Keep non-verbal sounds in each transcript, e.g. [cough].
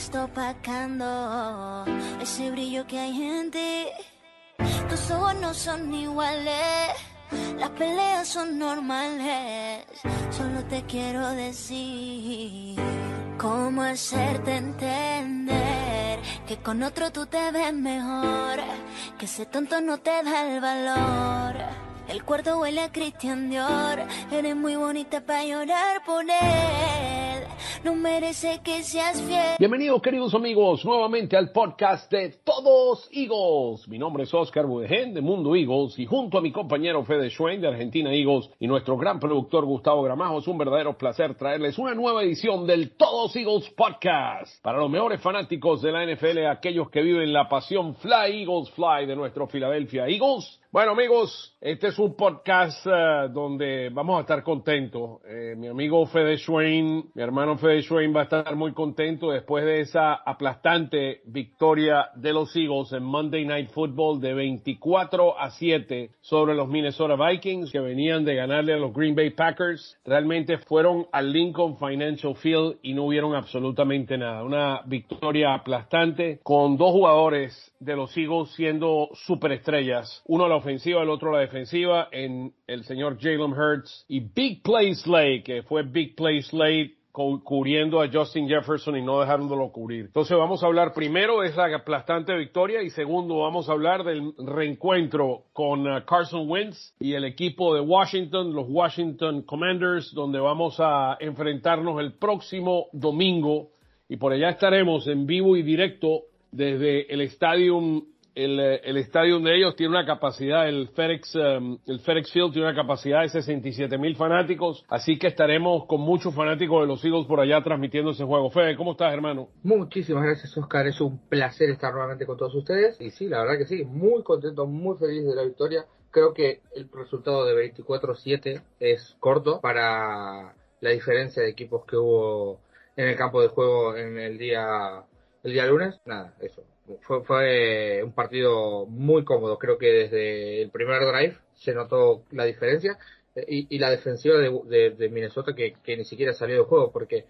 está opacando ese brillo que hay en ti. Tus ojos no son iguales, las peleas son normales. Solo te quiero decir cómo hacerte entender que con otro tú te ves mejor, que ese tonto no te da el valor. El cuarto huele a Christian Dior. Eres muy bonita para llorar por él. No merece que seas fiel. Bienvenidos queridos amigos nuevamente al podcast de Todos Eagles. Mi nombre es Oscar Budegen de Mundo Eagles y junto a mi compañero Fede Schwein de Argentina Eagles y nuestro gran productor Gustavo Gramajo es un verdadero placer traerles una nueva edición del Todos Eagles Podcast. Para los mejores fanáticos de la NFL, aquellos que viven la pasión Fly Eagles Fly de nuestro Philadelphia Eagles. Bueno amigos, este es un podcast uh, donde vamos a estar contentos. Eh, mi amigo Fede Schwein, mi hermano Fede Schwein va a estar muy contento después de esa aplastante victoria de los Eagles en Monday Night Football de 24 a 7 sobre los Minnesota Vikings que venían de ganarle a los Green Bay Packers. Realmente fueron al Lincoln Financial Field y no hubieron absolutamente nada. Una victoria aplastante con dos jugadores de los Eagles siendo superestrellas. Uno a ofensiva, el otro la defensiva, en el señor Jalen Hurts y Big Play Slay, que fue Big Play Slay cubriendo a Justin Jefferson y no dejándolo cubrir. Entonces vamos a hablar primero de esa aplastante victoria y segundo vamos a hablar del reencuentro con uh, Carson Wentz y el equipo de Washington, los Washington Commanders, donde vamos a enfrentarnos el próximo domingo y por allá estaremos en vivo y directo desde el estadio el, el estadio de ellos tiene una capacidad, el FedEx, um, el FedEx Field tiene una capacidad de 67 mil fanáticos, así que estaremos con muchos fanáticos de los Eagles por allá transmitiendo ese juego. Fede, ¿cómo estás, hermano? Muchísimas gracias, Oscar. Es un placer estar nuevamente con todos ustedes. Y sí, la verdad que sí, muy contento, muy feliz de la victoria. Creo que el resultado de 24-7 es corto para la diferencia de equipos que hubo en el campo de juego en el día el día lunes, nada, eso. Fue, fue un partido muy cómodo. Creo que desde el primer drive se notó la diferencia. Eh, y, la defensiva de, de, Minnesota que, ni siquiera salió de juego porque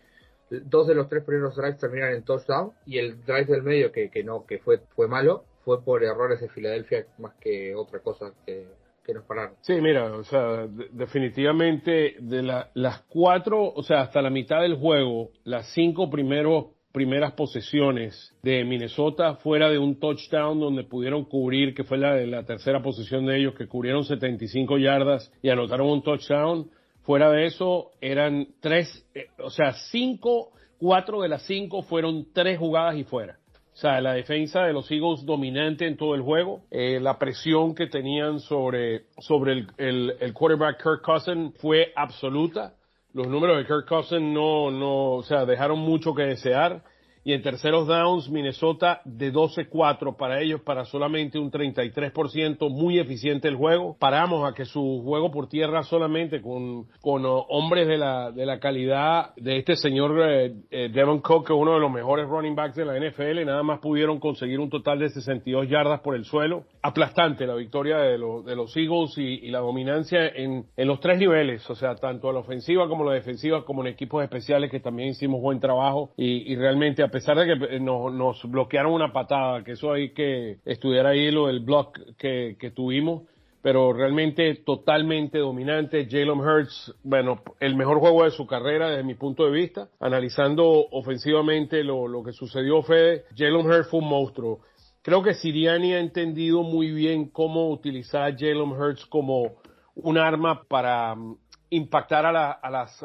dos de los tres primeros drives terminan en touchdown y el drive del medio que, no que fue fue malo fue por errores de Filadelfia más que otra cosa que, que nos pararon. Sí, mira, o sea, definitivamente de la, las cuatro, o sea, hasta la mitad del juego, las cinco primeros primeras posesiones de Minnesota fuera de un touchdown donde pudieron cubrir, que fue la, la tercera posición de ellos, que cubrieron 75 yardas y anotaron un touchdown. Fuera de eso, eran tres, eh, o sea, cinco, cuatro de las cinco fueron tres jugadas y fuera. O sea, la defensa de los Eagles dominante en todo el juego. Eh, la presión que tenían sobre, sobre el, el, el quarterback Kirk Cousin fue absoluta los números de Kirk Cousins no, no, o sea, dejaron mucho que desear. Y en terceros downs, Minnesota de 12-4 para ellos, para solamente un 33%, muy eficiente el juego. Paramos a que su juego por tierra solamente con, con uh, hombres de la, de la calidad de este señor eh, eh, Devon Cook, que es uno de los mejores running backs de la NFL, nada más pudieron conseguir un total de 62 yardas por el suelo. Aplastante la victoria de, los Eagles y, y la dominancia en, en los tres niveles, o sea, tanto a la ofensiva como a la defensiva, como en equipos especiales que también hicimos buen trabajo y, y realmente a pesar de que eh, nos, bloquearon una patada, que eso hay que estudiar ahí lo del block que, que tuvimos, pero realmente totalmente dominante. Jalen Hurts, bueno, el mejor juego de su carrera desde mi punto de vista. Analizando ofensivamente lo, lo que sucedió, Fede, Jalen Hurts fue un monstruo. Creo que Siriani ha entendido muy bien cómo utilizar Jalen Hurts como un arma para um, impactar a, la, a las...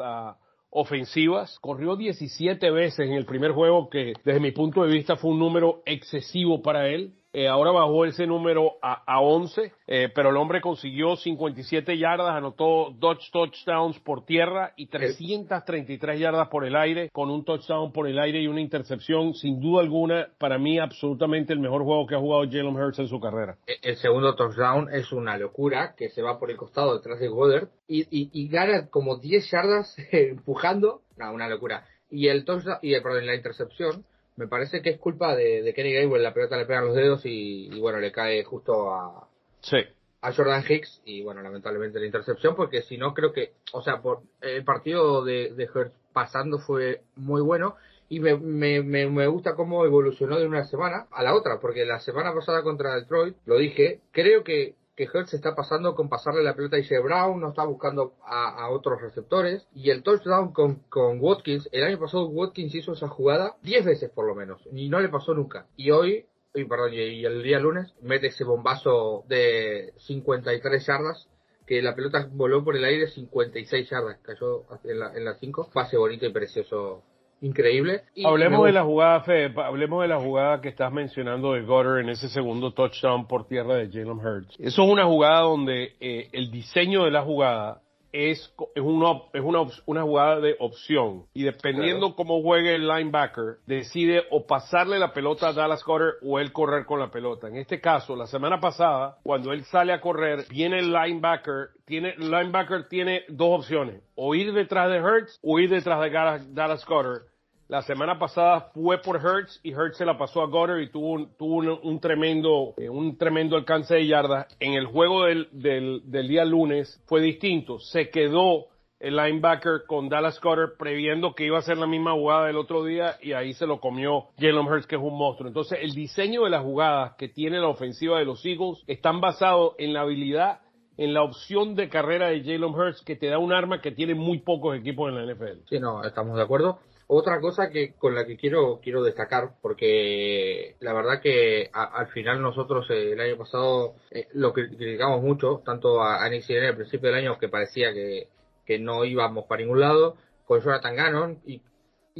ofensivas. Corrió 17 veces en el primer juego, que desde mi punto de vista fue un número excesivo para él. Eh, ahora bajó ese número a, a 11, eh, pero el hombre consiguió 57 yardas, anotó dos touchdowns por tierra y 333 yardas por el aire, con un touchdown por el aire y una intercepción. Sin duda alguna, para mí, absolutamente el mejor juego que ha jugado Jalen Hurts en su carrera. E, el segundo touchdown es una locura, que se va por el costado detrás de Goddard y, y, y gana como 10 yardas [laughs] empujando. No, una locura. Y el touchdown, y el, perdón, la intercepción me parece que es culpa de, de Kenny Gainwell, la pelota le pegan los dedos y, y, bueno, le cae justo a, sí. a Jordan Hicks y bueno, lamentablemente la intercepción porque si no creo que, o sea, por el partido de, de Hertz pasando fue muy bueno y me, me, me, gusta cómo evolucionó de una semana a la otra, porque la semana pasada contra Detroit, lo dije, creo que que Hertz está pasando con pasarle la pelota a J. Brown, no está buscando a, otros receptores. Y el touchdown con, con, Watkins, el año pasado Watkins hizo esa jugada 10 veces por lo menos, y no le pasó nunca. Y hoy, y, perdón, y el día lunes, mete ese bombazo de 53 yardas que la pelota voló por el aire 56 yardas, cayó en la, en la 5. Pase bonito y precioso increíble. hablemos de la jugada, Fe, hablemos de la jugada que estás mencionando de Gutter en ese segundo touchdown por tierra de Jalen Hurts. Eso es una jugada donde eh, el diseño de la jugada es, es, una, es una, una jugada de opción. Y dependiendo cómo juegue el linebacker, decide o pasarle la pelota a Dallas Gutter o él correr con la pelota. En este caso, la semana pasada, cuando él sale a correr, viene el linebacker, tiene, el linebacker tiene dos opciones, o ir detrás de Hurts o ir detrás de Dallas Gutter la semana pasada fue por Hertz y Hertz se la pasó a Goddard y tuvo un, un, tremendo, eh, un tremendo alcance de yardas. En el juego del, del, del, día lunes fue distinto. Se quedó el linebacker con Dallas Goddard previendo que iba a ser la misma jugada del otro día y ahí se lo comió Jalen Hurts que es un monstruo. Entonces el diseño de las jugadas que tiene la ofensiva de los Eagles están basados en la habilidad en la opción de carrera de Jalen Hurts que te da un arma que tiene muy pocos equipos en la NFL. Sí, no, estamos de acuerdo. Otra cosa que con la que quiero quiero destacar, porque la verdad que al final nosotros eh, el año pasado eh, lo criticamos mucho, tanto a, a Nick al principio del año que parecía que, que no íbamos para ningún lado, con Jonathan Gannon, y,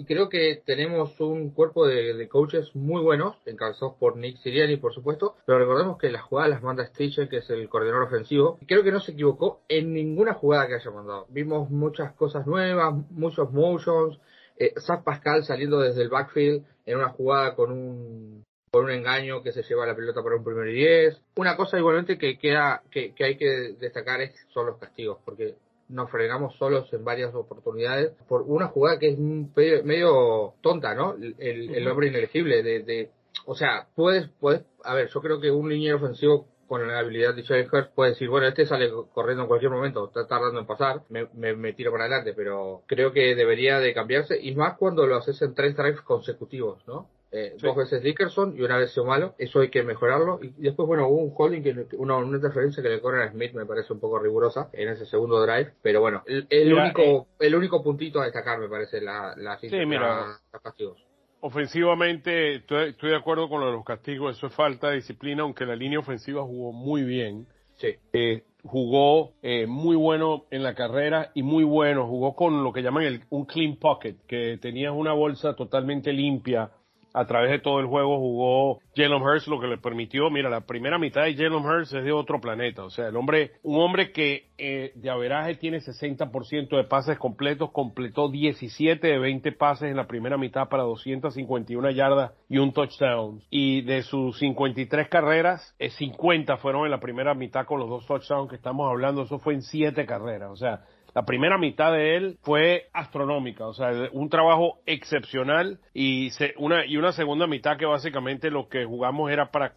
creo que tenemos un cuerpo de, coaches muy buenos, encabezados por Nick Siriani, por supuesto, pero recordemos que las jugadas las manda Stitcher, que es el coordinador ofensivo, y creo que no se equivocó en ninguna jugada que haya mandado. Vimos muchas cosas nuevas, muchos motions, eh, Pascal saliendo desde el backfield en una jugada con un con un engaño que se lleva la pelota para un primer y diez. Una cosa igualmente que queda que, hay que destacar es son los castigos, porque nos fregamos solos en varias oportunidades por una jugada que es medio tonta, ¿no? El, el hombre inelegible de, de, o sea, puedes, puedes, a ver, yo creo que un liniero ofensivo con la habilidad de Hurts puede decir, bueno, este sale corriendo en cualquier momento, está tardando en pasar, me, me, tiro para adelante, pero creo que debería de cambiarse, y más cuando lo haces en tres drives consecutivos, ¿no? Eh, Dos veces Dickerson y una vez malo, eso hay que mejorarlo. Y después, bueno, hubo un holding, que una, una interferencia que le corren a Smith me parece un poco rigurosa en ese segundo drive, pero bueno, el, único eh, el único puntito a destacar me parece la, la, sí, mira, castigos ofensivamente estoy, de acuerdo con lo de los castigos, eso es falta de disciplina, aunque la línea ofensiva jugó muy bien. Sí. Eh, jugó eh, muy bueno en la carrera y muy bueno, jugó con lo que llaman el, un clean pocket, que tenías una bolsa totalmente limpia a través de todo el juego jugó Jalen Hurts, lo que le permitió, mira, la primera mitad de Jalen Hurts es de otro planeta, o sea, el hombre, un hombre que eh, de averaje tiene 60% de pases completos, completó 17 de 20 pases en la primera mitad para 251 yardas y un touchdown. Y de sus 53 carreras, 50 eh, fueron en la primera mitad con los dos touchdowns que estamos hablando, eso fue en 7 carreras, o sea, la primera mitad de él fue astronómica, o sea, un trabajo excepcional y una y una segunda mitad que básicamente lo que jugamos era para,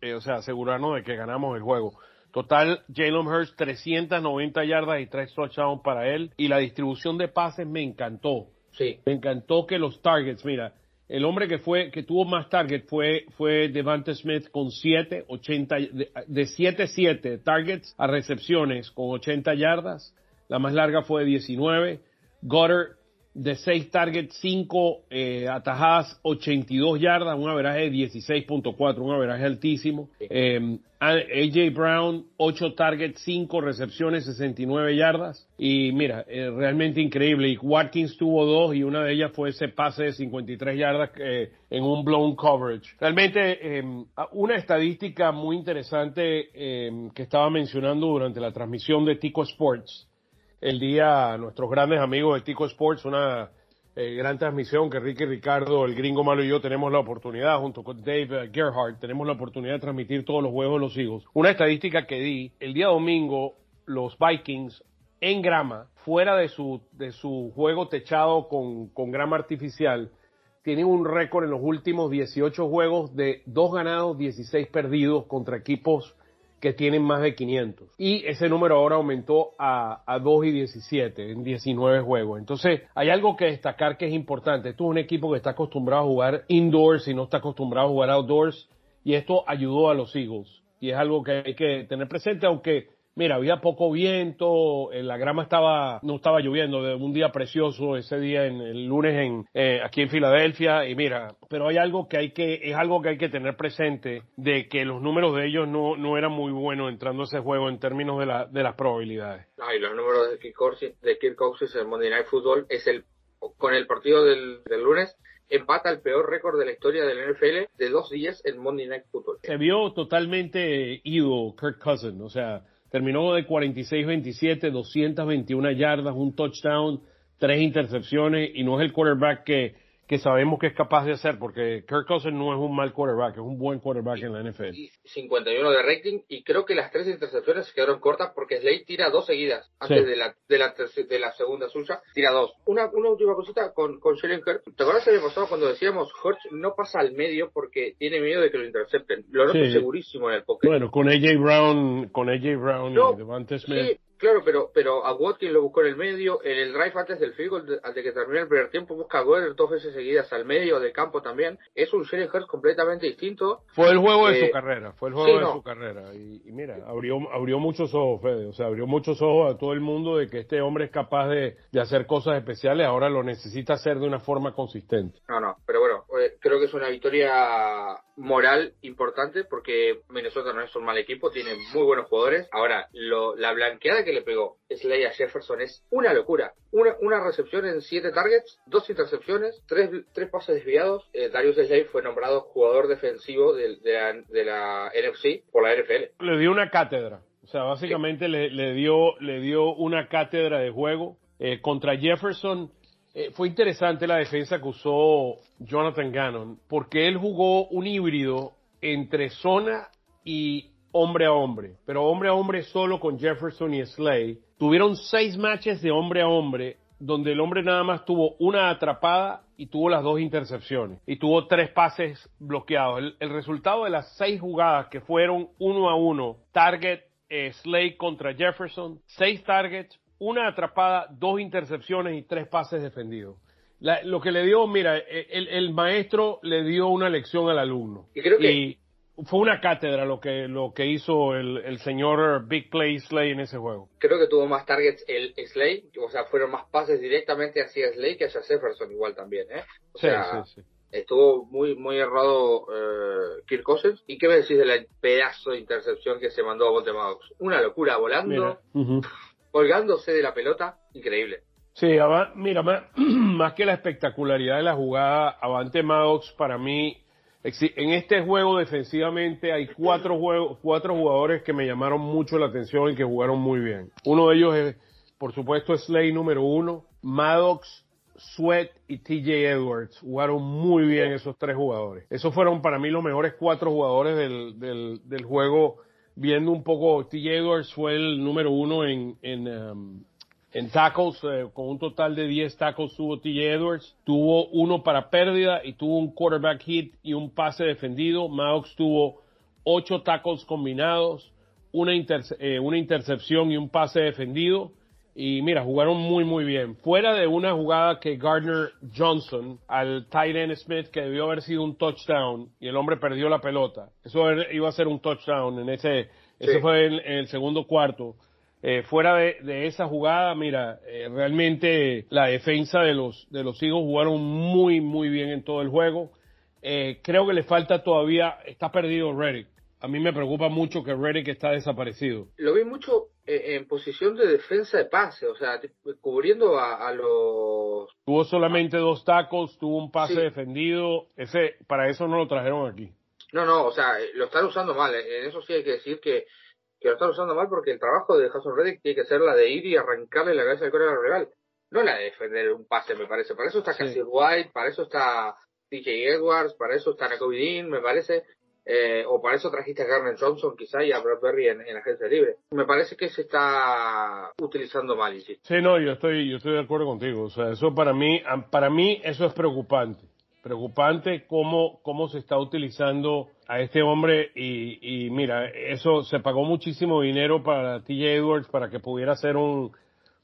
eh, o sea, asegurarnos de que ganamos el juego. Total, Jalen Hurst 390 yardas y 3 touchdowns para él y la distribución de pases me encantó. Sí. Me encantó que los targets, mira, el hombre que fue que tuvo más targets fue fue Devante Smith con 7 80 de 7 7 targets a recepciones con 80 yardas la más larga fue de 19. Goddard de 6 targets, 5 eh, atajadas, 82 yardas, un averaje de 16.4, un averaje altísimo. Eh, AJ Brown, 8 targets, 5 recepciones, 69 yardas. Y mira, eh, realmente increíble. Y Watkins tuvo 2 y una de ellas fue ese pase de 53 yardas eh, en un blown coverage. Realmente, em, una estadística muy interesante em, que estaba mencionando durante la transmisión de Tico Sports el día nuestros grandes amigos de Tico Sports, una eh, gran transmisión que Ricky Ricardo, el gringo malo y yo tenemos la oportunidad, junto con Dave Gerhardt, tenemos la oportunidad de transmitir todos los juegos de los hijos. Una estadística que di, el día domingo los Vikings en grama, fuera de su, de su juego techado con, con grama artificial, tienen un récord en los últimos 18 juegos de dos ganados, 16 perdidos contra equipos que tienen más de 500. Y ese número ahora aumentó a, a 2 y 17 en 19 juegos. Entonces, hay algo que destacar que es importante. Esto es un equipo que está acostumbrado a jugar indoors y no está acostumbrado a jugar outdoors. Y esto ayudó a los Eagles. Y es algo que hay que tener presente, aunque Mira, había poco viento, la grama estaba, no estaba lloviendo, de un día precioso ese día en el lunes en, eh, aquí en Filadelfia, y mira, pero hay algo que hay que, es algo que hay que tener presente, de que los números de ellos no, no eran muy buenos entrando a ese juego en términos de, la, de las probabilidades. y los números de Kirk Cousins, de Kirk Cousins en Monday Night Football es el, con el partido del, del lunes, empata el peor récord de la historia del NFL de dos días en Monday Night Football. Se vio totalmente ido Kirk Cousins, o sea, terminó de 46-27, 221 yardas, un touchdown, tres intercepciones y no es el quarterback que que sabemos que es capaz de hacer, porque Kirk Cousins no es un mal quarterback, es un buen quarterback en la NFL. 51 de rating, y creo que las tres intercepciones quedaron cortas porque Slade tira dos seguidas antes de, la, de, la, de la segunda suya, tira dos. Una, una última cosita con, con Hurts. ¿Te acuerdas el pasado cuando decíamos Hurts no pasa al medio porque tiene miedo de que lo intercepten? Lo noto segurísimo en el pocket. Bueno, con AJ Brown, con AJ Brown y Devante Smith. Claro, pero, pero a Watkins lo buscó en el medio, en el drive antes del field goal, antes de que termine el primer tiempo, busca a Goddard dos veces seguidas al medio del campo también. Es un Jalen Hurts completamente distinto. Fue el juego de su eh, carrera, fue el juego de su carrera. Y, mira, abrió, abrió muchos ojos, Fede, o sea, abrió muchos ojos a todo el mundo de que este hombre es capaz de, de hacer cosas especiales, ahora lo necesita hacer de una forma consistente. No, no, pero bueno, eh, creo que es una victoria moral importante porque Minnesota no es un mal equipo, tiene muy buenos jugadores. Ahora, lo, la blanqueada que le pegó Slay a Jefferson es una locura. Una, una recepción en siete targets, dos intercepciones, tres, tres pases desviados. Eh, Darius Slay fue nombrado jugador defensivo de, de, la, NFC por la NFL. Le dio una cátedra. O sea, básicamente le, le, dio, le dio una cátedra de juego eh, contra Jefferson eh, fue interesante la defensa que usó Jonathan Gannon, porque él jugó un híbrido entre zona y hombre a hombre, pero hombre a hombre solo con Jefferson y Slay. Tuvieron seis matches de hombre a hombre, donde el hombre nada más tuvo una atrapada y tuvo las dos intercepciones, y tuvo tres pases bloqueados. El, resultado de las seis jugadas que fueron uno a uno, target eh, Slay contra Jefferson, seis targets, una atrapada, dos intercepciones y tres pases defendidos. lo que le dio, mira, el, maestro le dio una lección al alumno. Y, fue una cátedra lo que, lo que hizo el, señor Big Play Slay en ese juego. Creo que tuvo más targets el Slay, o sea, fueron más pases directamente hacia Slay que hacia Jefferson igual también, ¿eh? O sea, sí, sí, Estuvo muy muy errado eh, Kirk Cousins. ¿Y qué me decís del pedazo de intercepción que se mandó a Bote Una locura, volando colgándose de la pelota, increíble. Sí, mira, [clears throat] más, que la espectacularidad de la jugada, Avante Maddox para mí, en este juego defensivamente hay cuatro, cuatro jugadores que me llamaron mucho la atención y que jugaron muy bien. Uno de ellos es, por supuesto, Slay número uno, Maddox, Sweat y TJ Edwards. Jugaron muy bien esos tres jugadores. Esos fueron para mí los mejores cuatro jugadores del, del, del juego viendo un poco, T. Edwards fue el número uno en, en, um, en tackles, eh, con un total de 10 tackles tuvo T. Edwards, tuvo uno para pérdida y tuvo un quarterback hit y un pase defendido. Maddox tuvo ocho tackles combinados, una, eh, una intercepción y un pase defendido. Y mira, jugaron muy, muy bien. Fuera de una jugada que Gardner Johnson al tight end Smith, que debió haber sido un touchdown, y el hombre perdió la pelota. Eso iba a ser un touchdown en ese, ese fue en, el segundo cuarto. Eh, fuera de, esa jugada, mira, eh, realmente la defensa de los, de los Eagles jugaron muy, muy bien en todo el juego. Eh, creo que le falta todavía, está perdido Reddick. A mí me preocupa mucho que Reddick está desaparecido. Lo vi mucho eh, en posición de defensa de pase, o sea, cubriendo a, los... Tuvo solamente dos tacos, tuvo un pase defendido, ese para eso no lo trajeron aquí. No, no, o sea, eh, lo están usando mal, en eso sí hay que decir que, que lo están usando mal porque el trabajo de Jason Reddick tiene que ser la de ir y arrancarle la cabeza del coreano rival, no la de defender un pase, me parece, para eso está Cassie White, para eso está DJ Edwards, para eso está Nakobe Dean, me parece, eh, o para eso trajiste a Garner Johnson quizá y a Bradbury en, en agencia libre. Me parece que se está utilizando mal, Sí, no, yo estoy, yo estoy de acuerdo contigo. O sea, eso para mí, para mí eso es preocupante. Preocupante cómo, cómo se está utilizando a este hombre y, y mira, eso se pagó muchísimo dinero para TJ Edwards para que pudiera hacer un,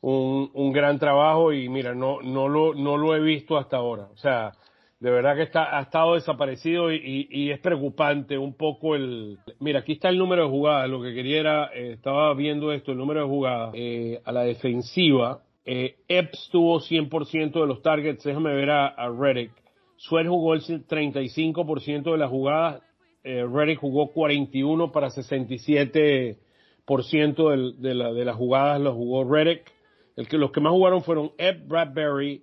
un, un gran trabajo y mira, no, no, lo, no lo he visto hasta ahora. O sea, de verdad que está, ha estado desaparecido y, es preocupante un poco el... Mira, aquí está el número de jugadas, lo que quería era, eh, estaba viendo esto, el número de jugadas eh, a la defensiva. Eh, Epps tuvo 100% de los targets, déjame ver a Reddick. Sweat jugó el 35% de las jugadas, eh, Reddick jugó 41 para 67% de, de, la, de las jugadas los jugó Reddick. Los que más jugaron fueron Ebb Bradbury,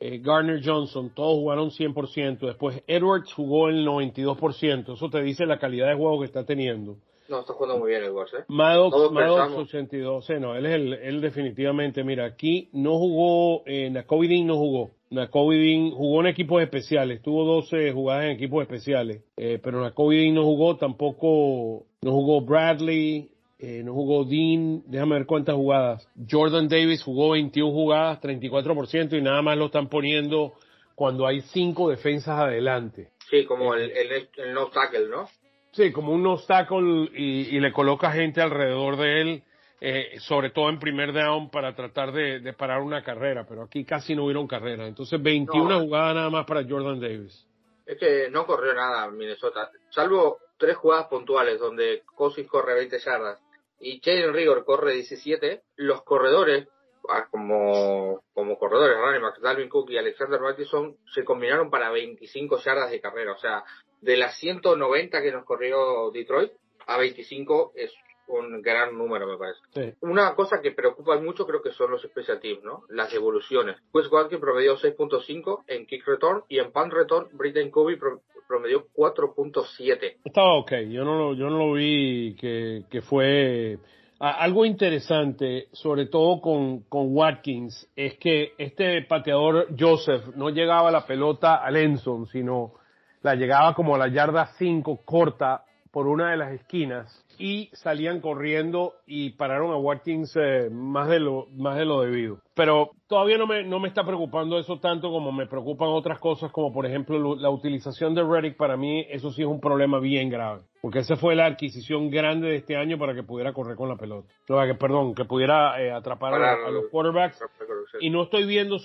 eh, Garner Johnson, todos jugaron 100%. Después Edwards jugó el 92%. Eso te dice la calidad de juego que está teniendo. No, está jugando muy bien Edwards, ¿eh? Maddox, Maddox 82. Sí, no, él es el, él definitivamente. Mira, aquí no jugó, eh, Nakobe Dean no jugó. Nakobe Dean jugó en equipos especiales. Tuvo 12 jugadas en equipos especiales. Eh, pero Nakobe Dean no jugó, tampoco, no jugó Bradley, eh, no jugó Dean, déjame ver cuántas jugadas. Jordan Davis jugó 21 jugadas, 34% y nada más lo están poniendo cuando hay cinco defensas adelante. Sí, como el, el, el no tackle, ¿no? Sí, como un tackle y, y le coloca gente alrededor de él, eh, sobre todo en primer down para tratar de, de, parar una carrera, pero aquí casi no hubieron carrera. Entonces 21 no. jugadas nada más para Jordan Davis. Es que no corrió nada Minnesota, salvo tres jugadas puntuales donde Cousins corre 20 yardas y Jalen Rigor corre 17, los corredores, como, como corredores, Ronnie Max, Dalvin Cook y Alexander Mattison, se combinaron para 25 yardas de carrera. O sea, de las 190 que nos corrió Detroit, a 25 es un gran número, me parece. Sí. Una cosa que preocupa mucho creo que son los special teams, ¿no? Las devoluciones. Chris Watkins promedió 6.5 en kick return y en punt return, Britton Kobe promedió 4.7. Estaba ok, yo no lo, yo no lo vi que, que fue algo interesante, sobre todo con, con Watkins, es que este pateador Joseph no llegaba la pelota a Lenson, sino la llegaba como a la yarda 5 corta por una de las esquinas y salían corriendo y pararon a Watkins eh, más de lo más de lo debido. Pero todavía no me no me está preocupando eso tanto como me preocupan otras cosas como por ejemplo la utilización de Reddick para mí eso sí es un problema bien grave, porque esa fue la adquisición grande de este año para que pudiera correr con la pelota. No, que perdón, que pudiera eh, atrapar a, a, los quarterbacks y no estoy viendo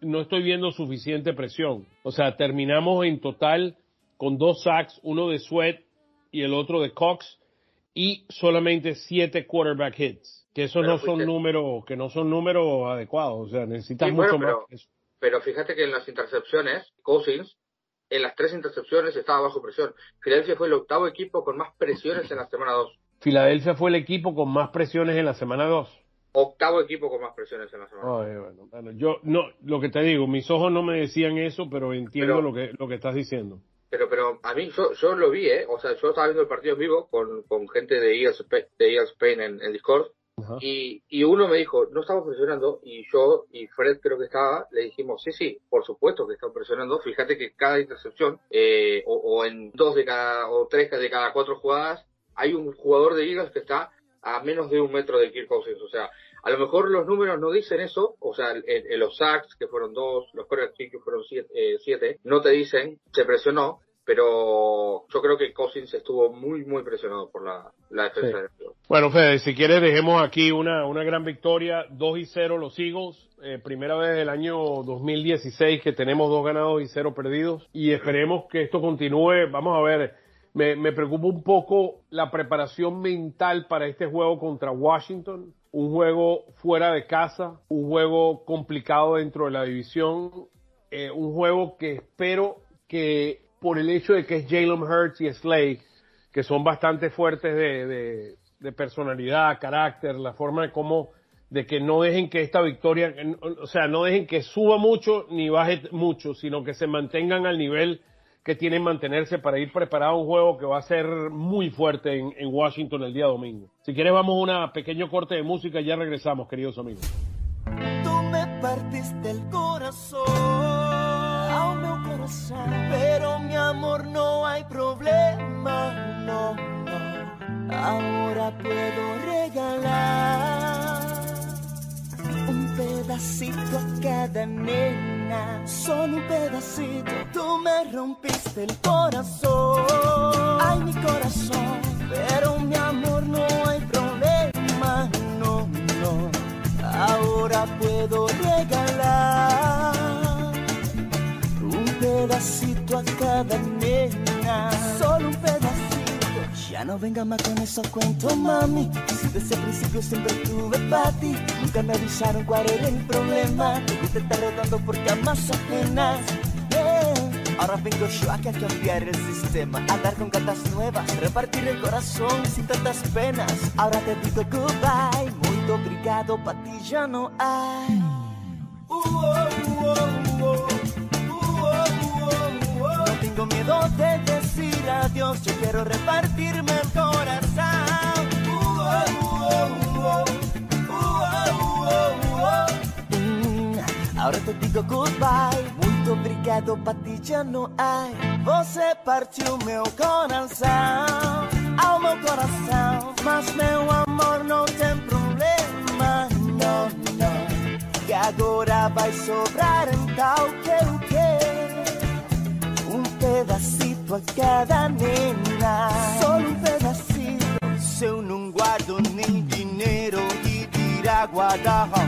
no estoy viendo suficiente presión. O sea, terminamos en total con dos sacks, uno de Sweat y el otro de Cox y solamente siete quarterback hits, que esos pero no son números, que no son números adecuados, o sea, necesitas sí, mucho bueno, más. Pero, pero fíjate que en las intercepciones, Cousins, en las tres intercepciones estaba bajo presión. Filadelfia fue el octavo equipo con más presiones en la semana 2. Filadelfia fue el equipo con más presiones en la semana 2. Octavo equipo con más presiones en la semana. Ay, bueno, bueno, yo no, lo que te digo, mis ojos no me decían eso, pero entiendo pero, lo que lo que estás diciendo. Pero, pero a mí, yo, yo lo vi, ¿eh? O sea, yo estaba viendo el partido en vivo con, con gente de Eagles, de Eagles Spain en, en Discord. Uh -huh. y, y uno me dijo, no estamos presionando, y yo y Fred creo que estaba, le dijimos, sí, sí, por supuesto que están presionando, fíjate que cada intercepción, eh, o, o, en dos de cada, o tres de cada cuatro jugadas, hay un jugador de Eagles que está a menos de un metro de Kirk Cousins, o sea, a lo mejor los números no dicen eso, o sea, en los sacks, que fueron dos, los corrects que fueron siete, eh, siete, no te dicen, se presionó, pero yo creo que Cousins estuvo muy, muy presionado por la, la defensa. Sí. Bueno, Fede, si quieres dejemos aquí una, una gran victoria, 2 y 0 los Eagles, eh, primera vez del año 2016 que tenemos dos ganados y cero perdidos, y esperemos que esto continúe, vamos a ver, me, me preocupa un poco la preparación mental para este juego contra Washington, un juego fuera de casa, un juego complicado dentro de la división, eh, un juego que espero que por el hecho de que es Jalen Hurts y Slade, que son bastante fuertes de, de, personalidad, carácter, la forma de cómo, de que no dejen que esta victoria, o sea, no dejen que suba mucho ni baje mucho, sino que se mantengan al nivel que tienen mantenerse para ir preparado a un juego que va a ser muy fuerte en, en Washington el día domingo. Si quieres vamos a una pequeño corte de música y ya regresamos, queridos amigos. Tú me partiste el corazón, ao meu coração, pero mi amor no hay problema, no, no. Ahora puedo regalar un pedacito a cada nena solo un pedacito. Tú me rompiste el corazón. Ay, mi corazón, pero mi amor no hay problema, no, no. Ahora puedo regalar un pedacito a cada nena, solo un pedacito. Ya no venga más con esos cuentos, mami. Si desde el principio siempre tuve para ti, nunca me avisaron cuál era el problema. Te gusta estar rodando por camas ajenas. Yeah. Ahora vengo yo aquí a cambiar el sistema, a dar con gatas nuevas, repartir el corazón sin tantas penas. Ahora te digo goodbye, muy obrigado, pa' ti ya no hay. Uh, oh, uh, oh, uh, oh. Decir adiós, yo quiero repartirme el corazón. Ahora te digo goodbye, muito obrigado, pa' ti já não há. Você partiu meu coração, ao meu coração. Mas meu amor não tem problema, não, não. Que agora vai sobrar então que o que? Um pedacito a cada nena, só um pedacito. Se eu não guardo nem dinheiro e tirar guarda-roupa,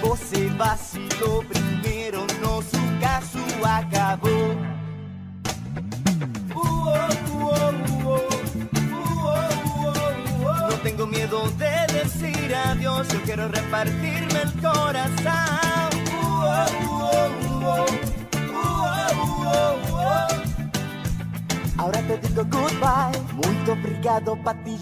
você vacilou primeiro, nosso caso acabou. No tengo miedo de decir adiós, yo quiero repartirme el corazón. Ahora te digo goodbye, muito obrigado, pa' ti.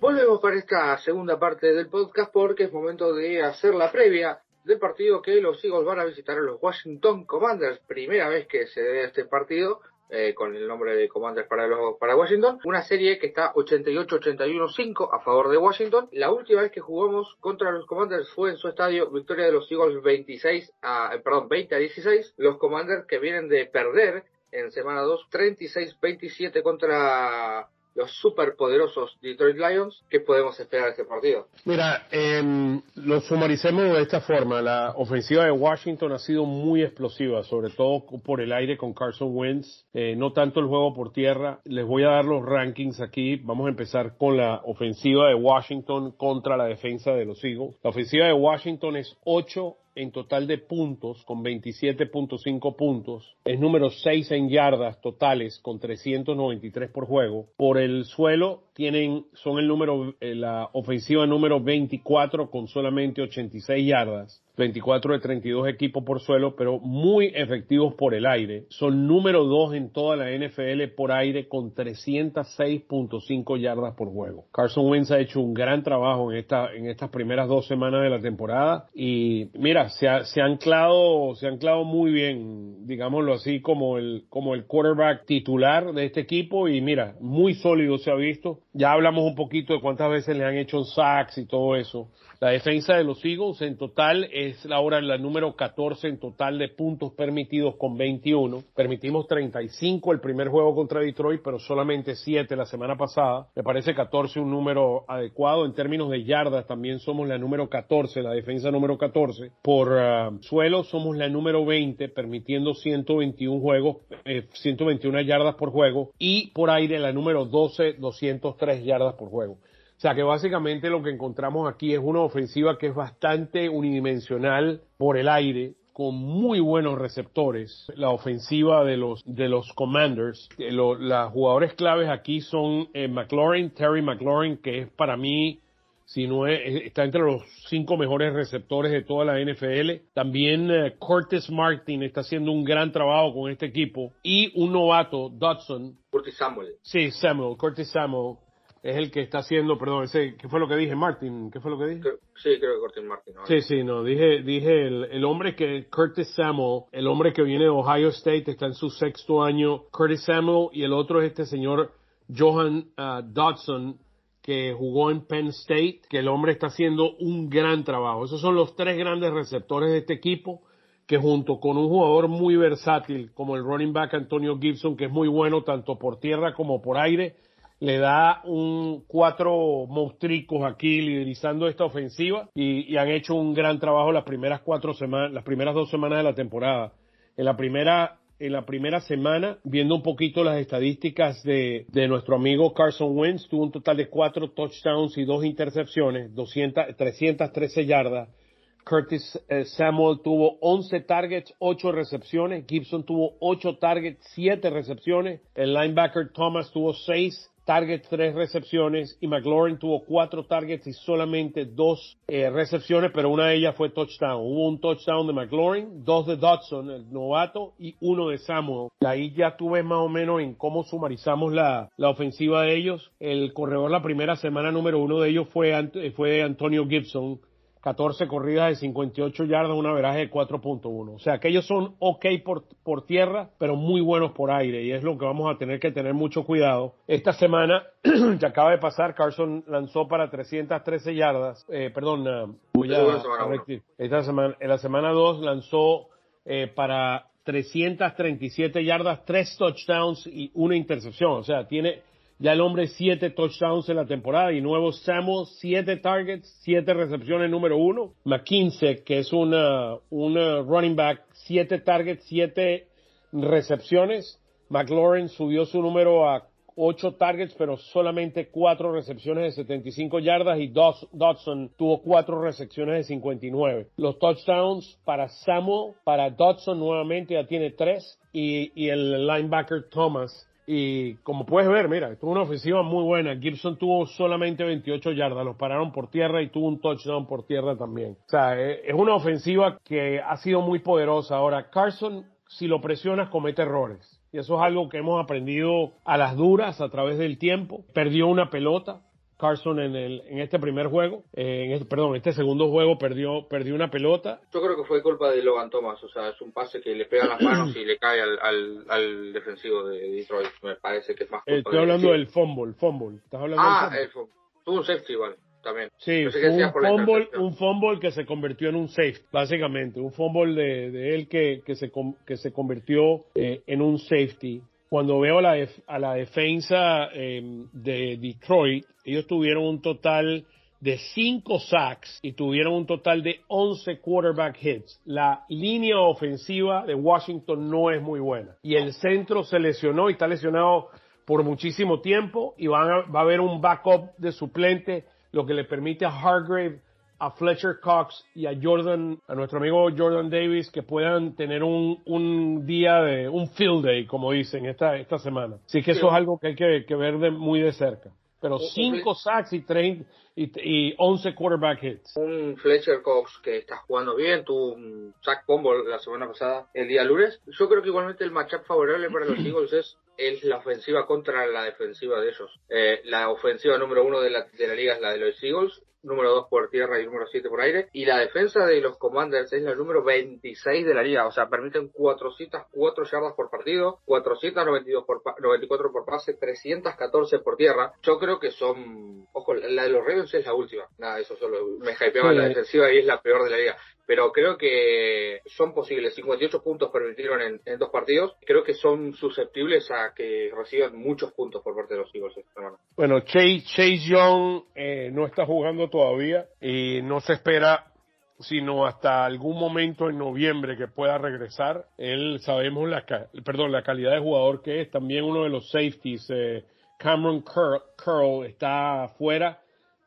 Volvemos para esta segunda parte del podcast porque es momento de hacer la previa del partido que los Eagles van a visitar a los Washington Commanders. Primera vez que se ve este partido eh, con el nombre de Commanders para, los, para Washington. Una serie que está 88-81-5 a favor de Washington. La última vez que jugamos contra los Commanders fue en su estadio, victoria de los Eagles 26 a, eh, perdón, 20 a 16. Los Commanders que vienen de perder en semana 2 36-27 contra los superpoderosos Detroit Lions. ¿Qué podemos esperar de este partido? Mira, eh, lo sumaricemos de esta forma. La ofensiva de Washington ha sido muy explosiva, sobre todo por el aire con Carson Wentz, eh, no tanto el juego por tierra. Les voy a dar los rankings aquí. Vamos a empezar con la ofensiva de Washington contra la defensa de los Eagles. La ofensiva de Washington es 8 en total de puntos con 27.5 puntos. Es número 6 en yardas totales con 393 por juego. Por el suelo tienen, son el número, eh, la ofensiva número 24 con solamente 86 yardas. 24 de 32 equipos por suelo, pero muy efectivos por el aire. Son número 2 en toda la NFL por aire con 306.5 yardas por juego. Carson Wentz ha hecho un gran trabajo en, esta, en estas primeras dos semanas de la temporada y mira, se ha, se ha anclado, se ha anclado muy bien, digámoslo así, como el, como el quarterback titular de este equipo y mira, muy sólido se ha visto. Ya hablamos un poquito de cuántas veces le han hecho sacks y todo eso. La defensa de los Eagles en total es ahora la número 14 en total de puntos permitidos con 21. Permitimos 35 el primer juego contra Detroit, pero solamente 7 la semana pasada. Me parece 14 un número adecuado. En términos de yardas también somos la número 14, la defensa número 14. Por uh, suelo somos la número 20, permitiendo 121 juegos, eh, 121 yardas por juego. Y por aire la número 12, 203 yardas por juego. O sea que básicamente lo que encontramos aquí es una ofensiva que es bastante unidimensional por el aire, con muy buenos receptores. La ofensiva de los de los Commanders, eh, lo, los jugadores claves aquí son eh, McLaurin, Terry McLaurin, que es para mí si no es, está entre los cinco mejores receptores de toda la NFL. También eh, Curtis Martin está haciendo un gran trabajo con este equipo. Y un novato, Dodson. Curtis Samuel. Sí, Samuel, Curtis Samuel es el que está haciendo, perdón, ese, ¿qué fue lo que dije? Martin, ¿qué fue lo que dije? Sí, creo que Curtis Martin. ¿no? Sí, sí, no, dije, dije el, el, hombre que, Curtis Samuel, el hombre que viene de Ohio State, está en su sexto año, Curtis Samuel, y el otro es este señor Johan uh, Dodson, que jugó en Penn State, que el hombre está haciendo un gran trabajo. Esos son los tres grandes receptores de este equipo, que junto con un jugador muy versátil como el running back Antonio Gibson, que es muy bueno tanto por tierra como por aire, le da un cuatro monstricos aquí liderizando esta ofensiva y, han hecho un gran trabajo las primeras cuatro semanas, las primeras dos semanas de la temporada. En la primera en la primera semana, viendo un poquito las estadísticas de, de, nuestro amigo Carson Wentz, tuvo un total de cuatro touchdowns y dos intercepciones, 200, 313 yardas, Curtis eh, Samuel tuvo 11 targets, 8 recepciones. Gibson tuvo 8 targets, 7 recepciones. El linebacker Thomas tuvo 6 targets, 3 recepciones. Y McLaurin tuvo 4 targets y solamente 2 eh, recepciones, pero una de ellas fue touchdown. Hubo un touchdown de McLaurin, 2 de Dodson, el novato, y uno de Samuel. Ahí ya tú ves más o menos en cómo sumarizamos la, la ofensiva de ellos. El corredor la primera semana número uno de ellos fue, fue Antonio Gibson 14 corridas de 58 yardas, una veraje de 4.1. O sea que ellos son ok por, por tierra, pero muy buenos por aire y es lo que vamos a tener que tener mucho cuidado. Esta semana, [clears throat] que acaba de pasar, Carson lanzó para 313 yardas, eh, perdón, uh, voy a Esta semana, en la semana 2 lanzó eh, para 337 yardas, 3 touchdowns y una intercepción. O sea, tiene ya el hombre siete touchdowns en la temporada y nuevo Samuel, siete targets, siete recepciones número uno. McKinsey, que es una, una running back, siete targets, siete recepciones. McLaurin subió su número a ocho targets, pero solamente cuatro recepciones de 75 yardas y Dodson tuvo cuatro recepciones de 59. Los touchdowns para Samuel, para Dodson nuevamente ya tiene tres y, y el linebacker Thomas y como puedes ver, mira, tuvo una ofensiva muy buena. Gibson tuvo solamente 28 yardas, los pararon por tierra y tuvo un touchdown por tierra también. O sea, eh, es una ofensiva que ha sido muy poderosa. Ahora, Carson, si lo presionas, comete errores. Y eso es algo que hemos aprendido a las duras a través del tiempo. Perdió una pelota, Carson en, el, en este primer juego, eh, en este, perdón, este segundo juego perdió, perdió una pelota. Yo creo que fue culpa de Logan Thomas, o sea, es un pase que le pega las manos y le cae al, al, al, defensivo de Detroit, me parece que es más culpa Estoy hablando del fumble, fumble. ¿Estás hablando ah, del fumble? el Tuvo un safety igual. También. Sí, un fumble, un fumble que se convirtió en un safety, básicamente. Un fumble de, de él que, que, se, que se convirtió eh, en un safety cuando veo a la, a la defensa em, de Detroit, ellos tuvieron un total de 5 sacks y tuvieron un total de 11 quarterback hits. La línea ofensiva de Washington no es muy buena. Y el centro se lesionó y está lesionado por muchísimo tiempo y van va a haber un backup de suplente, lo que le permite a Hargrave a Fletcher Cox y a Jordan, a nuestro amigo Jordan Davis, que puedan tener un, un día de, un field day, como dicen, esta, esta semana. Así que eso es algo que hay que, ver de, muy de cerca. Pero cinco sacks y, y, y 11 quarterback hits. Un Fletcher Cox que está jugando bien, tuvo un sack combo la semana pasada, el día lunes. Yo creo que igualmente el matchup favorable para los Eagles es es la ofensiva contra la defensiva de ellos. Eh, la ofensiva número uno de la, de la liga es la de los Eagles número 2 por tierra y número 7 por aire. Y la defensa de los Commanders es la número 26 de la liga. O sea, permiten 404 yardas por partido, 492 por 94 por pase, 314 por tierra. Yo creo que son... Ojo, la de los Ravens es la última. Nada, eso solo me hypeaba la defensiva y es la peor de la liga pero creo que son posibles. 58 puntos permitieron en, dos partidos. Creo que son susceptibles a que reciban muchos puntos por parte de los Eagles esta semana. Bueno, Chase, Chase Young eh, no está jugando todavía y no se espera sino hasta algún momento en noviembre que pueda regresar. Él sabemos la, perdón, la calidad de jugador que es. También uno de los safeties, eh, Cameron Curl, está fuera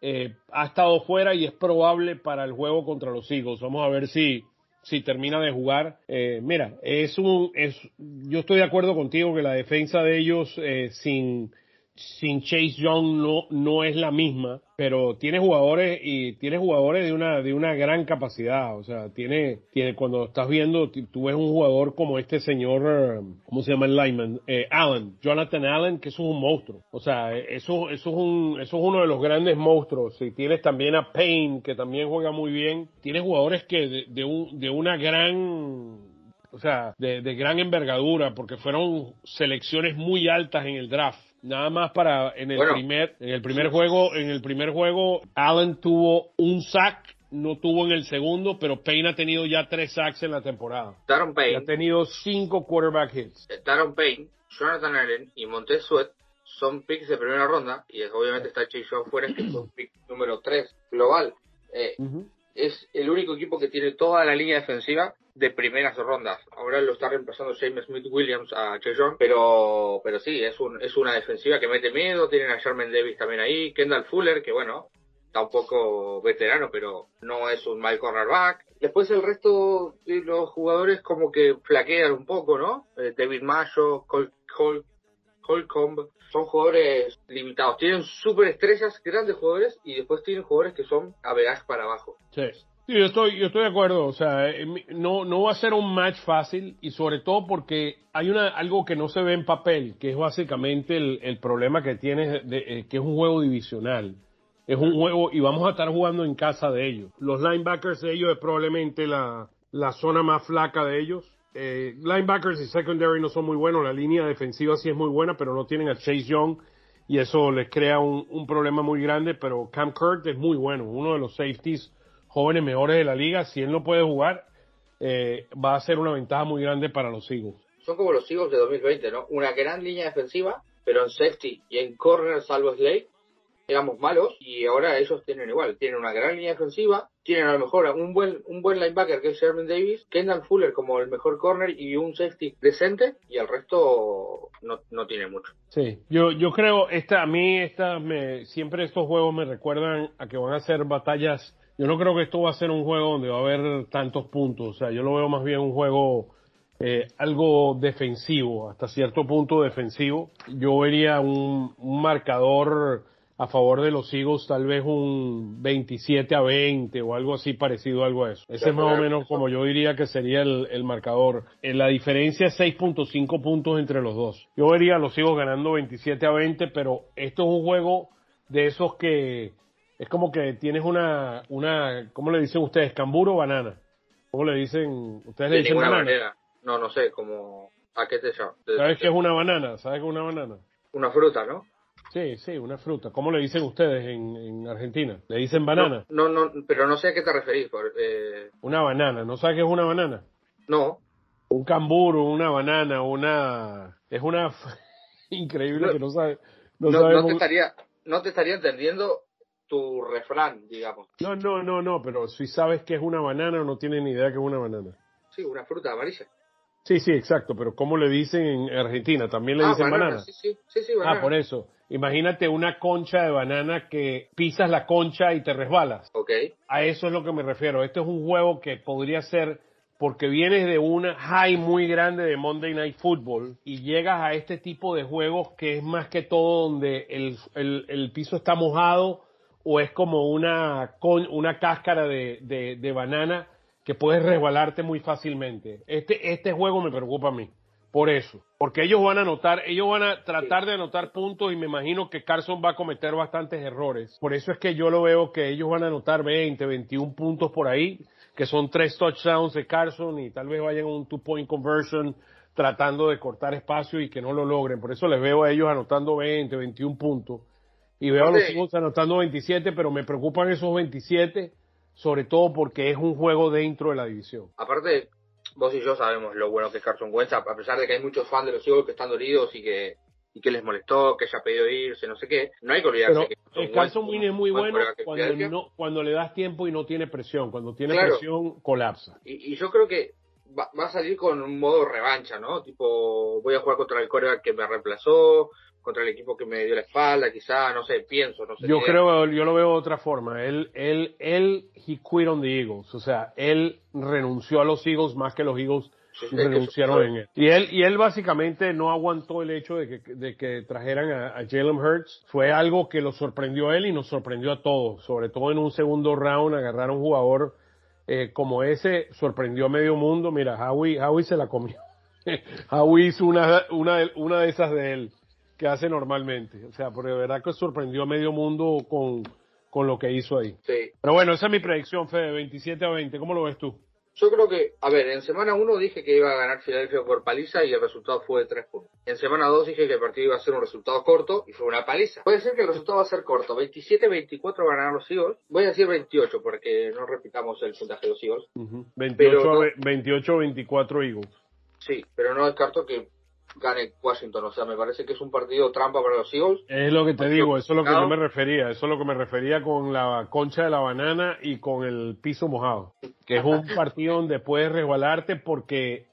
eh, ha estado fuera y es probable para el juego contra los Eagles. Vamos a ver si, si termina de jugar. Eh, mira, es un, es, yo estoy de acuerdo contigo que la defensa de ellos eh, sin, sin Chase Young no, no es la misma, pero tiene jugadores y tiene jugadores de una, de una gran capacidad. O sea, tiene, tiene, cuando estás viendo, tú ves un jugador como este señor, ¿cómo se llama el lineman? Eh, Allen, Jonathan Allen, que eso es un monstruo. O sea, eso, eso es un, eso es uno de los grandes monstruos. Y tienes también a Payne, que también juega muy bien. Tienes jugadores que de, de, un, de una gran o sea, de, de, gran envergadura, porque fueron selecciones muy altas en el draft. Nada más para en el primer en el primer juego en el primer juego Allen tuvo un sack no tuvo en el segundo, pero Payne ha tenido ya tres sacks en la temporada. Daron Payne. ha tenido cinco quarterback hits. Daron Payne, Jonathan Allen y Montez Sweat son picks de primera ronda, y es, obviamente está Chase fuera, que es un pick número 3 global. Eh, es el único equipo que tiene toda la línea defensiva de primeras rondas. Ahora lo está reemplazando James Smith Williams a Chase Young, pero, pero sí, es, un, es una defensiva que mete miedo. Tienen a Sherman Davis también ahí, Kendall Fuller, que bueno, está un poco veterano, pero no es un mal cornerback. Después el resto de los jugadores como que flaquean un poco, ¿no? Eh, David Mayo, Cole, Holcomb, son jugadores limitados. Tienen super estrellas, grandes jugadores, y después tienen jugadores que son average para abajo. Sí. Sí, yo estoy, yo estoy de acuerdo. O sea, eh, no, no va a ser un match fácil y sobre todo porque hay una, algo que no se ve en papel, que es básicamente el, el problema que tiene, de, eh, que es un juego divisional. Es un juego y vamos a estar jugando en casa de ellos. Los linebackers de ellos es probablemente la, la zona más flaca de ellos. Eh, linebackers y secondary no son muy buenos. La línea defensiva sí es muy buena, pero no tienen a Chase Young y eso les crea un, problema muy grande. Pero Cam Kirk es muy bueno, uno de los safeties jóvenes mejores de la liga. Si él no puede jugar, eh, va a ser una ventaja muy grande para los Eagles. Son como los Eagles de 2020, ¿no? Una gran línea defensiva, pero en safety y en corner, salvo Slade, éramos malos y ahora ellos tienen igual, tienen una gran línea defensiva, tienen a lo mejor un buen un buen linebacker que es Sherman Davis, Kendall Fuller como el mejor corner y un safety decente y el resto no, no tiene mucho. Sí, yo yo creo esta a mí esta me siempre estos juegos me recuerdan a que van a ser batallas. Yo no creo que esto va a ser un juego donde va a haber tantos puntos, o sea, yo lo veo más bien un juego eh, algo defensivo, hasta cierto punto defensivo. Yo vería un marcador a favor de los Eagles tal vez un 27 a 20 o algo así parecido a algo a eso. Ese es más o menos como yo diría que sería el, el marcador. En la diferencia es 6.5 puntos entre los dos. Yo vería a los Eagles ganando 27 a 20, pero esto es un juego de esos que es como que tienes una, una, ¿cómo le dicen ustedes? ¿Camburo o banana? ¿Cómo le dicen? ¿Ustedes le dicen banana? Manera. No, no sé, como, ¿a qué te llamas? ¿Sabes qué es una banana? ¿Sabes qué es una banana? Una fruta, ¿no? Sí, sí, una fruta. ¿Cómo le dicen ustedes en, en Argentina? ¿Le dicen banana? No, no, no, pero no sé a qué te referís. Por, eh... Una banana, ¿no sabes qué es una banana? No. Un camburo, una banana, una... Es una... [laughs] Increíble No. que no sabe... No, No, sabemos- no te estaría, no te estaría entendiendo tu refrán, digamos. no, no, no, no, pero si sabes que es una banana o no tienes ni idea que es una banana. Sí, una fruta amarilla. Sí, sí, exacto, pero ¿cómo le dicen en Argentina? ¿También le ah, dicen banana, banana? Sí, sí, sí, sí, banana. Ah, por eso. Imagínate una concha de banana que pisas la concha y te resbalas. Ok, A eso es lo que me refiero. Este es un juego que podría ser porque vienes de una high muy grande de Monday Night Football y llegas a este tipo de juegos que es más que todo donde el, el- el piso está mojado o es como una, con- una cáscara de, de- de banana que puedes resbalarte muy fácilmente. Este, este juego me preocupa a mí. Por eso. Porque ellos van a anotar, ellos van a tratar de anotar puntos y me imagino que Carson va a cometer bastantes errores. Por eso es que yo lo veo que ellos van a anotar 20, 21 puntos por ahí, que son tres touchdowns de Carson y tal vez vayan a un two point conversion tratando de cortar espacio y que no lo logren. Por eso les veo a ellos anotando 20, 21 puntos. Y veo a los Eagles anotando 27, pero me preocupan esos 27, sobre todo porque es un juego dentro de la división. aparte, vos y yo sabemos lo bueno que es Carson Wentz, a pesar de que hay muchos fans de los Eagles que están dolidos y que y que les molestó, que haya pedido irse, no sé qué. No hay que olvidarse Pero que Carson Wentz es muy buen bueno cuando, Filadelfia. no, cuando le das tiempo y no tiene presión. Cuando tiene Claro. presión, colapsa. Y, y yo creo que va, va a salir con un modo revancha, ¿no? Tipo, voy a jugar contra el coreback que me reemplazó, contra el equipo que me dio la espalda, quizá, no sé, pienso, no sé. Yo creo, yo lo veo de otra forma. Él, él, él, he quit on the Eagles. O sea, él renunció a los Eagles más que los Eagles Sí, renunciaron eso- en él. Y él, y él básicamente no aguantó el hecho de que, de que trajeran a, a Jalen Hurts. Fue algo que lo sorprendió a él y nos sorprendió a todos. Sobre todo en un segundo round, agarrar a un jugador eh, como ese sorprendió a medio mundo. Mira, Howie, Howie se la comió. [laughs] Howie hizo una, una, de- una de esas de él que hace normalmente. O sea, porque de verdad que sorprendió a medio mundo con, con lo que hizo ahí. Sí. Pero bueno, esa es mi predicción, Fede, 27 a 20. ¿Cómo lo ves tú? Yo creo que, a ver, en semana 1 dije que iba a ganar Filadelfia por paliza y el resultado fue de 3 puntos. En semana 2 dije que el partido iba a ser un resultado corto y fue una paliza. Puede ser que el resultado va a ser corto. 27-24 ganarán los Eagles. Voy a decir 28 porque no repitamos el puntaje de los Eagles. 28 Pero a no- ve- 28 a 24 Eagles. Sí, pero no descarto que gane Washington. O sea, me parece que es un partido trampa para los Eagles. Es lo que te digo, eso es lo que yo Claro. me refería, eso es lo que me refería con la concha de la banana y con el piso mojado, que es un partido donde puedes resbalarte porque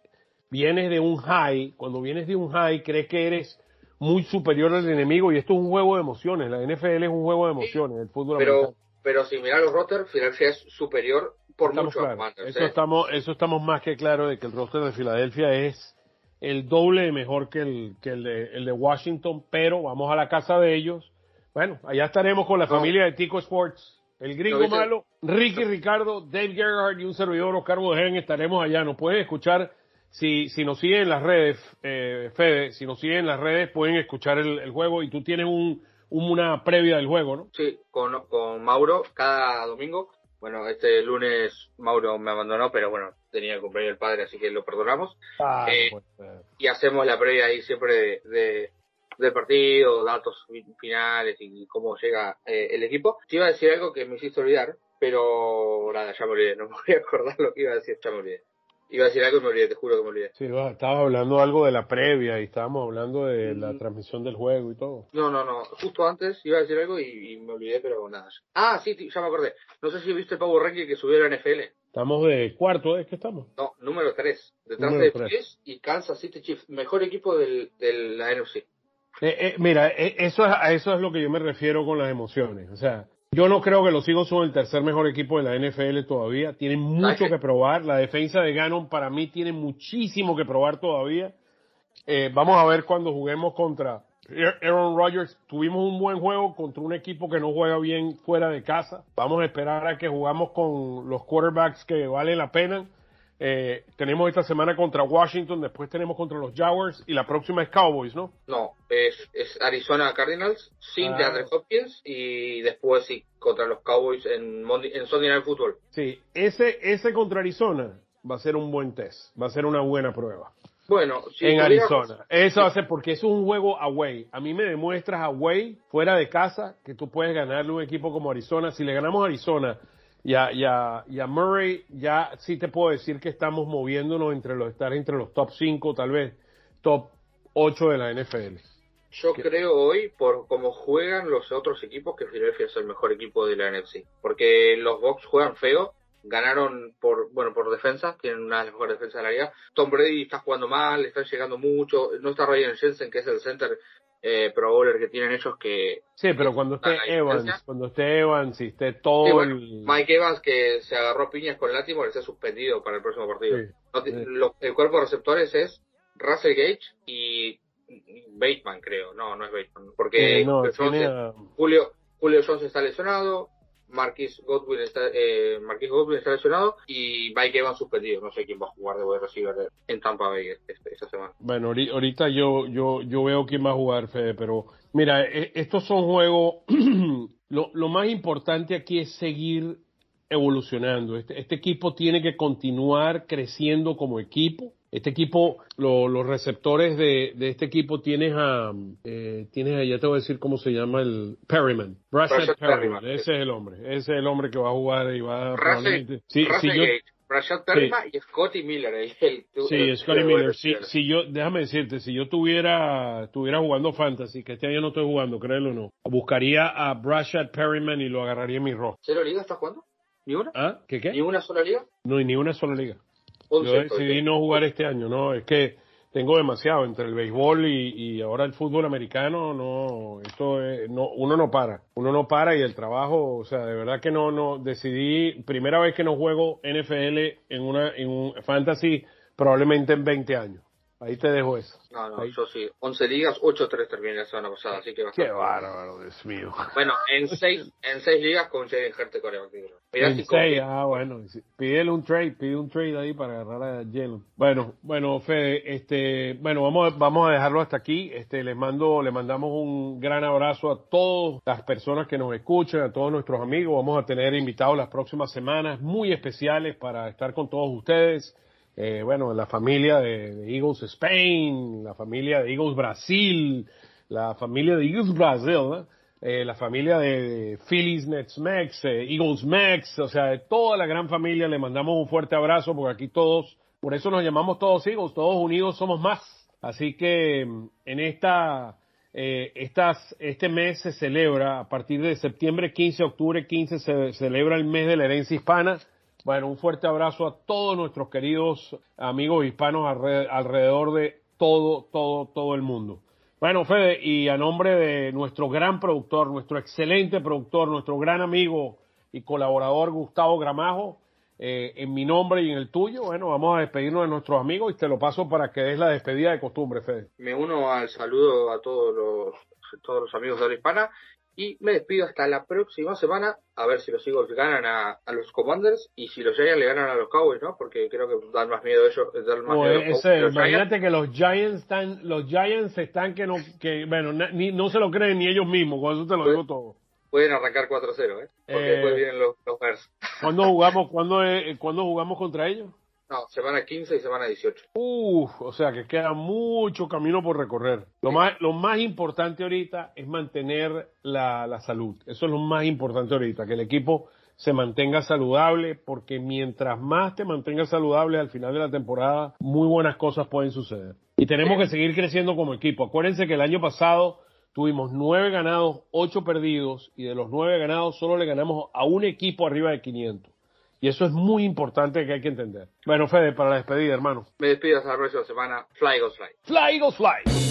vienes de un high, cuando vienes de un high crees que eres muy superior al enemigo y esto es un juego de emociones, la NFL es un juego de emociones, el fútbol Pero, americano. pero si mirar los roster, Filadelfia es superior por Estamos mucho. Commanders, Eso ¿eh? estamos, eso estamos más que claros de que el roster de Filadelfia es el doble de mejor que el, que el de, el de Washington, pero vamos a la casa de ellos. Bueno, allá estaremos con la No. familia de Tico Sports. El gringo malo, Ricky Ricardo, Dave Gerhardt y un servidor Oscar Bojen estaremos allá. Nos pueden escuchar si, si nos siguen en las redes, eh, Fede, si nos siguen en las redes pueden escuchar el, el juego y tú tienes un, una previa del juego, ¿no? Sí, con, con Mauro cada domingo. Bueno, este lunes Mauro me abandonó, pero bueno, tenía el cumpleaños del padre, así que lo perdonamos. Ah, Eh, pues, Y hacemos la previa ahí siempre de, de- del partido, datos fi- finales y cómo llega eh, el equipo. Te iba a decir algo que me hiciste olvidar, pero nada, ya me olvidé, no me voy a acordar lo que iba a decir, ya me olvidé. Iba a decir algo y me olvidé, te juro que me olvidé. Sí, estabas hablando algo de la previa y estábamos hablando de la transmisión del juego y todo. No, no, no, justo antes iba a decir algo y, y me olvidé, pero nada. Ah, sí, ya me acordé. No sé si viste el Power Ranking que subió la NFL. Estamos de cuarto, ¿es que estamos? No, número 3. Detrás Número de tres. Chiefs y Kansas City Chiefs. Mejor equipo del, de la NFC. Eh, eh, mira, eh, eso es, a eso es lo que yo me refiero con las emociones. O sea, yo no creo que los Eagles son el tercer mejor equipo de la NFL todavía. Tienen mucho que probar. La defensa de Gannon para mí tiene muchísimo que probar todavía. Eh, vamos a ver cuando juguemos contra Aaron Rodgers. Tuvimos un buen juego contra un equipo que no juega bien fuera de casa. Vamos a esperar a que jugamos con los quarterbacks que valen la pena. Eh, tenemos esta semana contra Washington, después tenemos contra los Jaguars y la próxima es Cowboys, ¿no? No, es, es Arizona Cardinals sin Ah. DeAndre Hopkins y después sí contra los Cowboys en, Monday- en Sunday Night Football. Sí, ese, ese contra Arizona va a ser un buen test, va a ser una buena prueba. Bueno, si en Arizona. Eso hace porque es un juego away. A mí me demuestras away, fuera de casa, que tú puedes ganarle a un equipo como Arizona. Si le ganamos a Arizona y a, y a- y a Murray, ya sí te puedo decir que estamos moviéndonos entre los, estar entre los top 5, tal vez top 8 de la NFL. Yo creo hoy, por cómo juegan los otros equipos, que Philadelphia es el mejor equipo de la NFC. Porque los Bucks juegan feo, ganaron por bueno por defensa, tienen una de las mejores defensas de la liga. Tom Brady está jugando mal, están llegando mucho. No está Ryan Jensen, que es el center eh, pro bowler que tienen ellos, que Sí, pero cuando esté Evans, cuando esté Evans y esté todo Sí, bueno, el... Mike Evans, que se agarró piñas con Latimore, está suspendido para el próximo partido. Sí, No te- sí. lo- el cuerpo de receptores es Russell Gage y Bateman, creo. No, no es Bateman. Porque no, Julio, tiene Jones, a- Julio, Julio Jones está lesionado, Marquis Godwin está, eh, Marquis Godwin está lesionado y Mike Evans suspendido. No sé quién va a jugar de wide receiver en Tampa Bay este- esta semana. Bueno, ahori- ahorita yo, yo, yo veo quién va a jugar, Fede, pero mira, e- estos son juegos, [clears throat] lo, lo más importante aquí es seguir evolucionando. Este, este equipo tiene que continuar creciendo como equipo. Este equipo, lo- los receptores de, de este equipo tienes a, eh, tienes a, ya te voy a decir cómo se llama el Perryman. Brashad Perryman, ese es el hombre, ese es el hombre que va a jugar y va a Sí, yo- Rashad Perryman y Scotty Miller. el- el- Sí, Scotty Miller. Si, si yo, déjame decirte, si yo tuviera, estuviera jugando fantasy, que este año no estoy jugando, créelo o no, buscaría a Brashad Perryman y lo agarraría en mi rojo. ¿Cero liga estás jugando? ¿Ni una? ¿Ah? ¿Qué ¿Ni qué? una sola liga? No, ni una sola liga. Yo decidí no jugar este año, no, es que tengo demasiado entre el béisbol y, y ahora el fútbol americano, no, esto es- no, uno no para, uno no para y el trabajo, o sea, de verdad que no, no, decidí, primera vez que no juego NFL en una, en un fantasy, probablemente en 20 años. Ahí te dejo eso. No, no, Ahí. yo sí. 11 ligas, 8-3 terminé la semana pasada, así que bastante. Qué bárbaro, Dios mío. Bueno, en 6 en seis ligas con Jaden Hurts de coreback. En si seis, confía. ah, bueno, pídele un trade, pide un trade ahí para agarrar a Jalen. Bueno, bueno, Fede, este, bueno, vamos, a- vamos a dejarlo hasta aquí. Este, les mando, le mandamos un gran abrazo a todas las personas que nos escuchan, a todos nuestros amigos. Vamos a tener invitados las próximas semanas muy especiales para estar con todos ustedes. Eh, bueno, la familia de, Eagles Spain, la familia de Eagles Brasil, la familia de Eagles Brasil, eh, la familia de Phillies Nets Mex, eh, Eagles Mex, o sea, de toda la gran familia le mandamos un fuerte abrazo porque aquí todos, por eso nos llamamos todos Eagles, todos unidos somos más. Así que mm, en esta, eh, estas, este mes se celebra, a partir de septiembre 15, octubre 15, se celebra el mes de la herencia hispana. Bueno, un fuerte abrazo a todos nuestros queridos amigos hispanos alrededor de todo, todo, todo el mundo. Bueno, Fede, y a nombre de nuestro gran productor, nuestro excelente productor, nuestro gran amigo y colaborador Gustavo Gramajo, eh, en mi nombre y en el tuyo, bueno, vamos a despedirnos de nuestros amigos y te lo paso para que des la despedida de costumbre, Fede. Me uno al saludo a todos los, todos los amigos de la hispana y me despido hasta la próxima semana a ver si los Eagles ganan a, los Commanders y si los Giants le ganan a los Cowboys, ¿no? Porque creo que dan más miedo ellos. Dan más miedo imagínate que los Giants están, los Giants están que no, que bueno, ni, no se lo creen ni ellos mismos, cuando eso te lo digo todo pueden arrancar 4-0, ¿eh? Porque después eh, vienen los, los Bears. ¿Cuándo jugamos, cuándo, eh, ¿Cuándo jugamos contra ellos? No, semana 15 y semana 18. Uf, o sea que queda mucho camino por recorrer. Lo, más, lo más importante ahorita es mantener la, la salud. Eso es lo más importante ahorita, que el equipo se mantenga saludable, porque mientras más te mantengas saludable al final de la temporada, muy buenas cosas pueden suceder. Y tenemos que seguir creciendo como equipo. Acuérdense que el año pasado Tuvimos nueve ganados, ocho perdidos, y de los nueve ganados solo le ganamos a un equipo arriba de 500. Y eso es muy importante que hay que entender. Bueno, Fede, para la despedida, hermano. Me despido hasta la próxima semana. Fly, go, fly. Fly, go, fly.